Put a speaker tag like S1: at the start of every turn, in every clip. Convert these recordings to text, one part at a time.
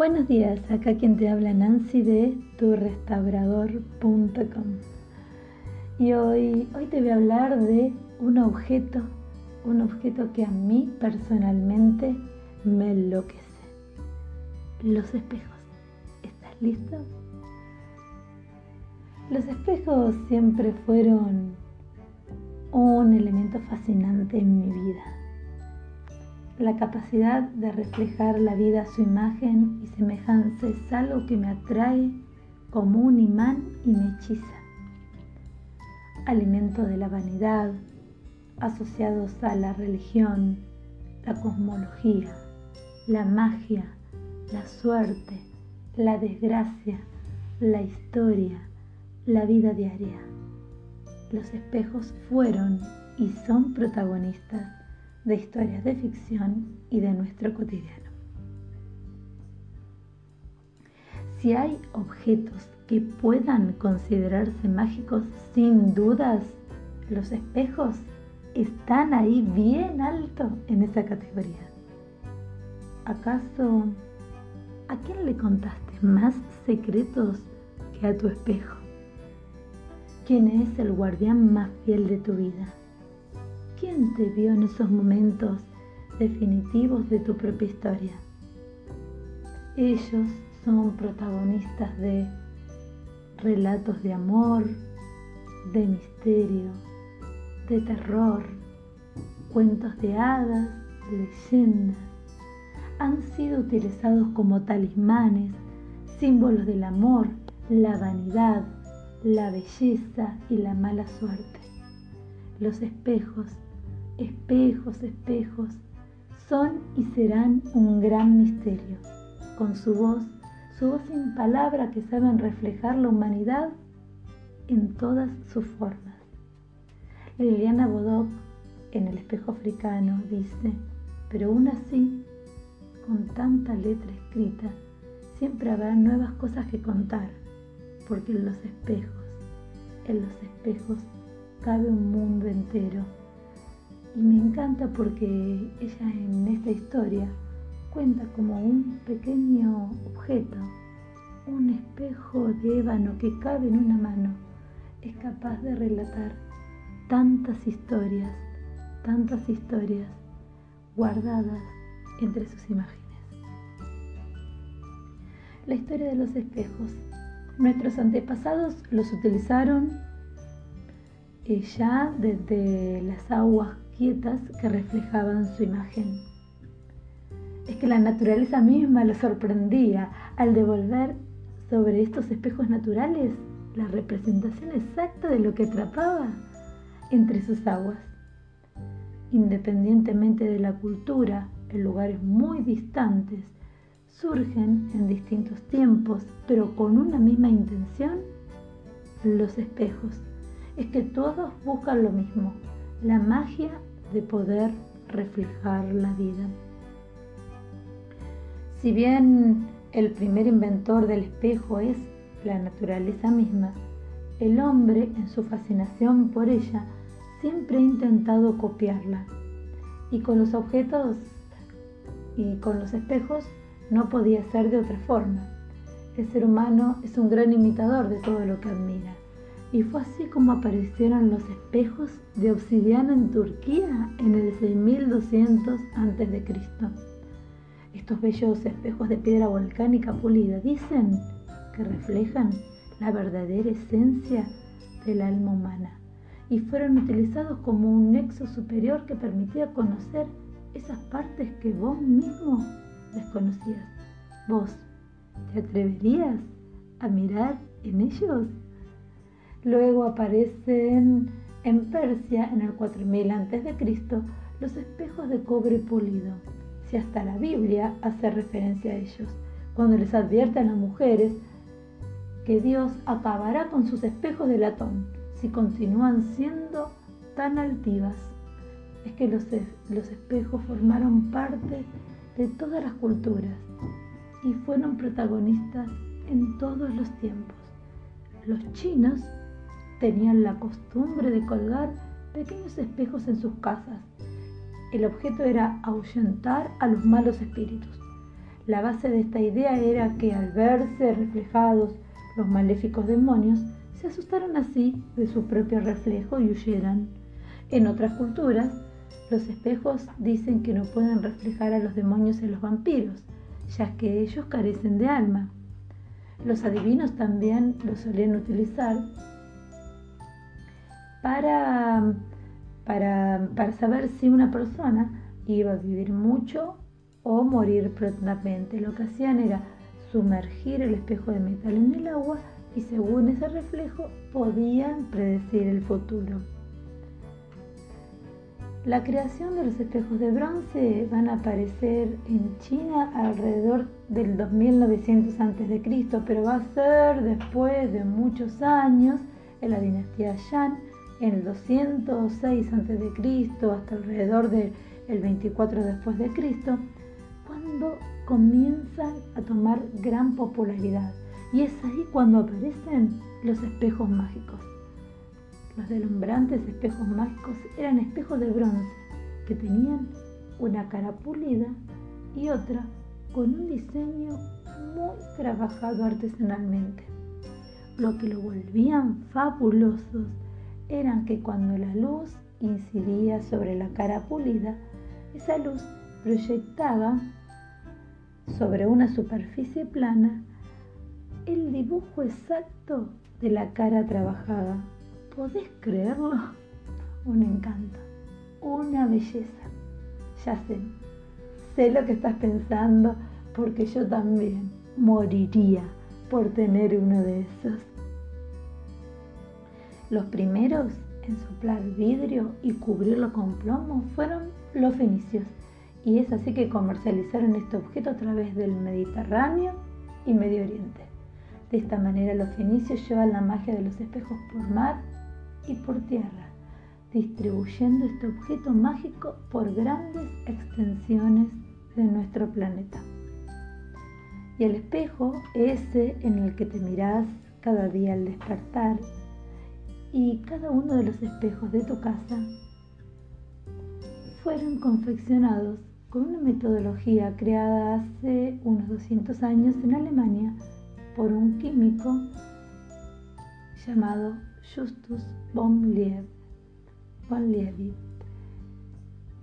S1: Buenos días, acá quien te habla Nancy de turrestaurador.com. Y hoy, hoy te voy a hablar de un objeto, un objeto que a mí personalmente me enloquece. Los espejos. ¿Estás listo? Los espejos siempre fueron un elemento fascinante en mi vida la capacidad de reflejar la vida a su imagen y semejanza es algo que me atrae como un imán y me hechiza. Alimento de la vanidad, asociados a la religión, la cosmología, la magia, la suerte, la desgracia, la historia, la vida diaria. Los espejos fueron y son protagonistas de historias de ficción y de nuestro cotidiano. Si hay objetos que puedan considerarse mágicos, sin dudas, los espejos están ahí bien alto en esa categoría. ¿Acaso a quién le contaste más secretos que a tu espejo? ¿Quién es el guardián más fiel de tu vida? ¿Quién te vio en esos momentos definitivos de tu propia historia? Ellos son protagonistas de relatos de amor, de misterio, de terror, cuentos de hadas, leyendas. Han sido utilizados como talismanes, símbolos del amor, la vanidad, la belleza y la mala suerte. Los espejos espejos, espejos, son y serán un gran misterio. Con su voz, su voz sin palabra que saben reflejar la humanidad en todas sus formas. Liliana Bodoc en el espejo africano dice, pero aún así, con tanta letra escrita, siempre habrá nuevas cosas que contar, porque en los espejos, en los espejos cabe un mundo entero y me encanta porque ella en esta historia cuenta como un pequeño objeto, un espejo de ébano que cabe en una mano, es capaz de relatar tantas historias, tantas historias guardadas entre sus imágenes. La historia de los espejos. Nuestros antepasados los utilizaron eh, ya desde las aguas que reflejaban su imagen. Es que la naturaleza misma lo sorprendía al devolver sobre estos espejos naturales la representación exacta de lo que atrapaba entre sus aguas. Independientemente de la cultura, en lugares muy distantes, surgen en distintos tiempos, pero con una misma intención, los espejos. Es que todos buscan lo mismo, la magia de poder reflejar la vida. Si bien el primer inventor del espejo es la naturaleza misma, el hombre en su fascinación por ella siempre ha intentado copiarla. Y con los objetos y con los espejos no podía ser de otra forma. El ser humano es un gran imitador de todo lo que admira. Y fue así como aparecieron los espejos de obsidiana en Turquía en el 6200 a.C. Estos bellos espejos de piedra volcánica pulida dicen que reflejan la verdadera esencia del alma humana y fueron utilizados como un nexo superior que permitía conocer esas partes que vos mismo desconocías. ¿Vos te atreverías a mirar en ellos? Luego aparecen en Persia en el 4000 a.C. los espejos de cobre pulido. Si hasta la Biblia hace referencia a ellos, cuando les advierte a las mujeres que Dios acabará con sus espejos de latón si continúan siendo tan altivas. Es que los, los espejos formaron parte de todas las culturas y fueron protagonistas en todos los tiempos. Los chinos tenían la costumbre de colgar pequeños espejos en sus casas. El objeto era ahuyentar a los malos espíritus. La base de esta idea era que al verse reflejados los maléficos demonios, se asustaron así de su propio reflejo y huyeran. En otras culturas, los espejos dicen que no pueden reflejar a los demonios a los vampiros, ya que ellos carecen de alma. Los adivinos también lo solían utilizar para, para, para saber si una persona iba a vivir mucho o morir prontamente. Lo que hacían era sumergir el espejo de metal en el agua y según ese reflejo podían predecir el futuro. La creación de los espejos de bronce van a aparecer en China alrededor del 2900 a.C., pero va a ser después de muchos años en la dinastía Yan, en el 206 a.C. hasta alrededor del 24 después de Cristo, cuando comienzan a tomar gran popularidad. Y es ahí cuando aparecen los espejos mágicos. Los deslumbrantes espejos mágicos eran espejos de bronce que tenían una cara pulida y otra con un diseño muy trabajado artesanalmente. Lo que lo volvían fabulosos eran que cuando la luz incidía sobre la cara pulida, esa luz proyectaba sobre una superficie plana el dibujo exacto de la cara trabajada ¿Podés creerlo? Un encanto, una belleza. Ya sé, sé lo que estás pensando porque yo también moriría por tener uno de esos. Los primeros en soplar vidrio y cubrirlo con plomo fueron los fenicios y es así que comercializaron este objeto a través del Mediterráneo y Medio Oriente. De esta manera los fenicios llevan la magia de los espejos por mar y por tierra, distribuyendo este objeto mágico por grandes extensiones de nuestro planeta. Y el espejo, ese en el que te mirás cada día al despertar, y cada uno de los espejos de tu casa, fueron confeccionados con una metodología creada hace unos 200 años en Alemania por un químico llamado Justus von Liebig.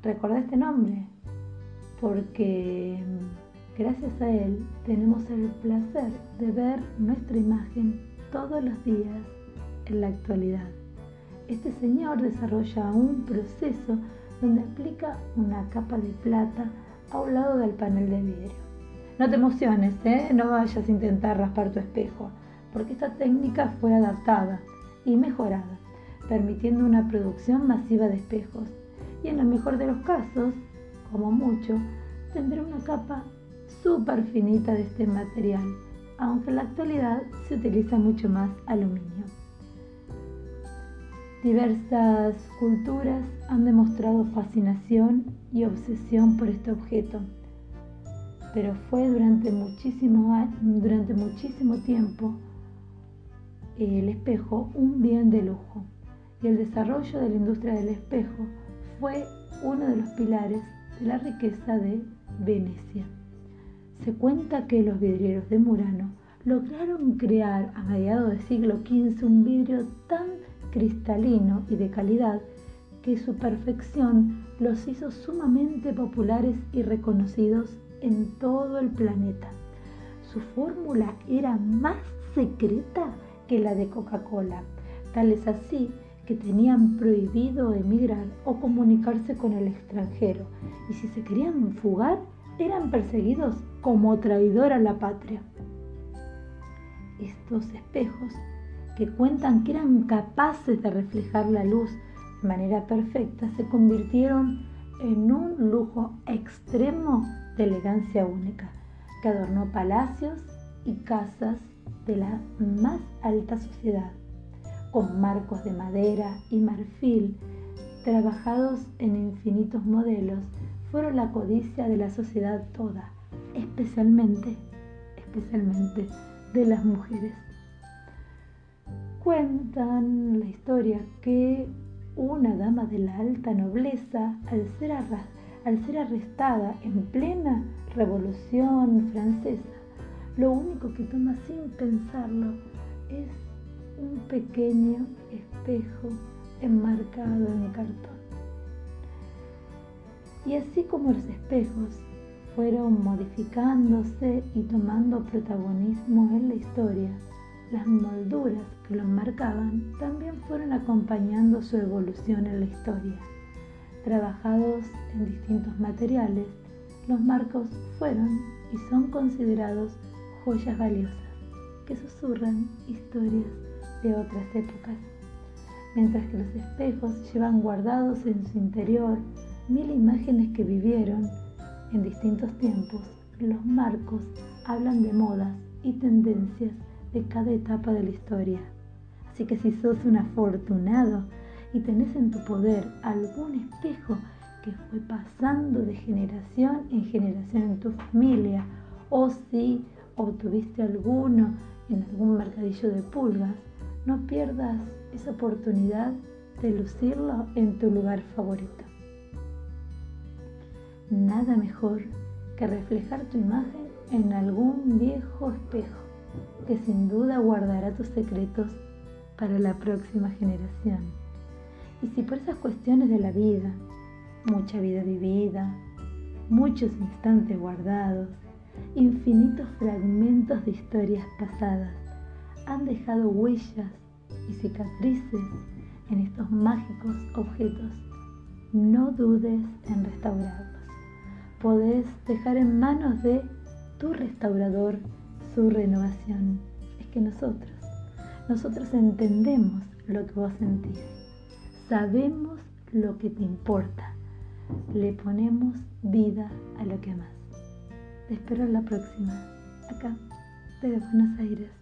S1: Recordá este nombre porque mm, gracias a él tenemos el placer de ver nuestra imagen todos los días en la actualidad. Este señor desarrolla un proceso donde aplica una capa de plata a un lado del panel de vidrio. No te emociones, ¿eh? no vayas a intentar raspar tu espejo, porque esta técnica fue adaptada y mejorada, permitiendo una producción masiva de espejos. Y en el mejor de los casos, como mucho, tendrá una capa súper finita de este material, aunque en la actualidad se utiliza mucho más aluminio. Diversas culturas han demostrado fascinación y obsesión por este objeto, pero fue durante muchísimo, tiempo el espejo un bien de lujo y el desarrollo de la industria del espejo fue uno de los pilares de la riqueza de Venecia. Se cuenta que los vidrieros de Murano lograron crear a mediados del siglo XV un vidrio tan cristalino y de calidad que su perfección los hizo sumamente populares y reconocidos en todo el planeta. Su fórmula era más secreta que la de Coca-Cola. Tal es así que tenían prohibido emigrar o comunicarse con el extranjero y si se querían fugar eran perseguidos como traidor a la patria. Estos espejos que cuentan que eran capaces de reflejar la luz de manera perfecta se convirtieron en un lujo extremo de elegancia única que adornó palacios y casas de la más alta sociedad, con marcos de madera y marfil trabajados en infinitos modelos, fueron la codicia de la sociedad toda, especialmente, especialmente de las mujeres. Cuentan la historia que una dama de la alta nobleza, al ser, al ser arrestada en plena Revolución Francesa, lo único que toma sin pensarlo es un pequeño espejo enmarcado en cartón. Y así como los espejos fueron modificándose y tomando protagonismo en la historia, las molduras que los marcaban también fueron acompañando su evolución en la historia. Trabajados en distintos materiales, los marcos fueron y son considerados joyas valiosas que susurran historias de otras épocas, mientras que los espejos llevan guardados en su interior mil imágenes que vivieron en distintos tiempos. Los marcos hablan de modas y tendencias cada etapa de la historia. Así que si sos un afortunado y tenés en tu poder algún espejo que fue pasando de generación en generación en tu familia, o si obtuviste alguno en algún mercadillo de pulgas, no pierdas esa oportunidad de lucirlo en tu lugar favorito. Nada mejor que reflejar tu imagen en algún viejo espejo que sin duda guardará tus secretos para la próxima generación. Y si por esas cuestiones de la vida, mucha vida vivida, muchos instantes guardados, infinitos fragmentos de historias pasadas, han dejado huellas y cicatrices en estos mágicos objetos, no dudes en restaurarlos. Podés dejar en manos de tu restaurador su renovación. Es que nosotros, nosotros entendemos lo que vos sentís, sabemos lo que te importa, le ponemos vida a lo que más. Te espero la próxima, acá, desde Buenos Aires.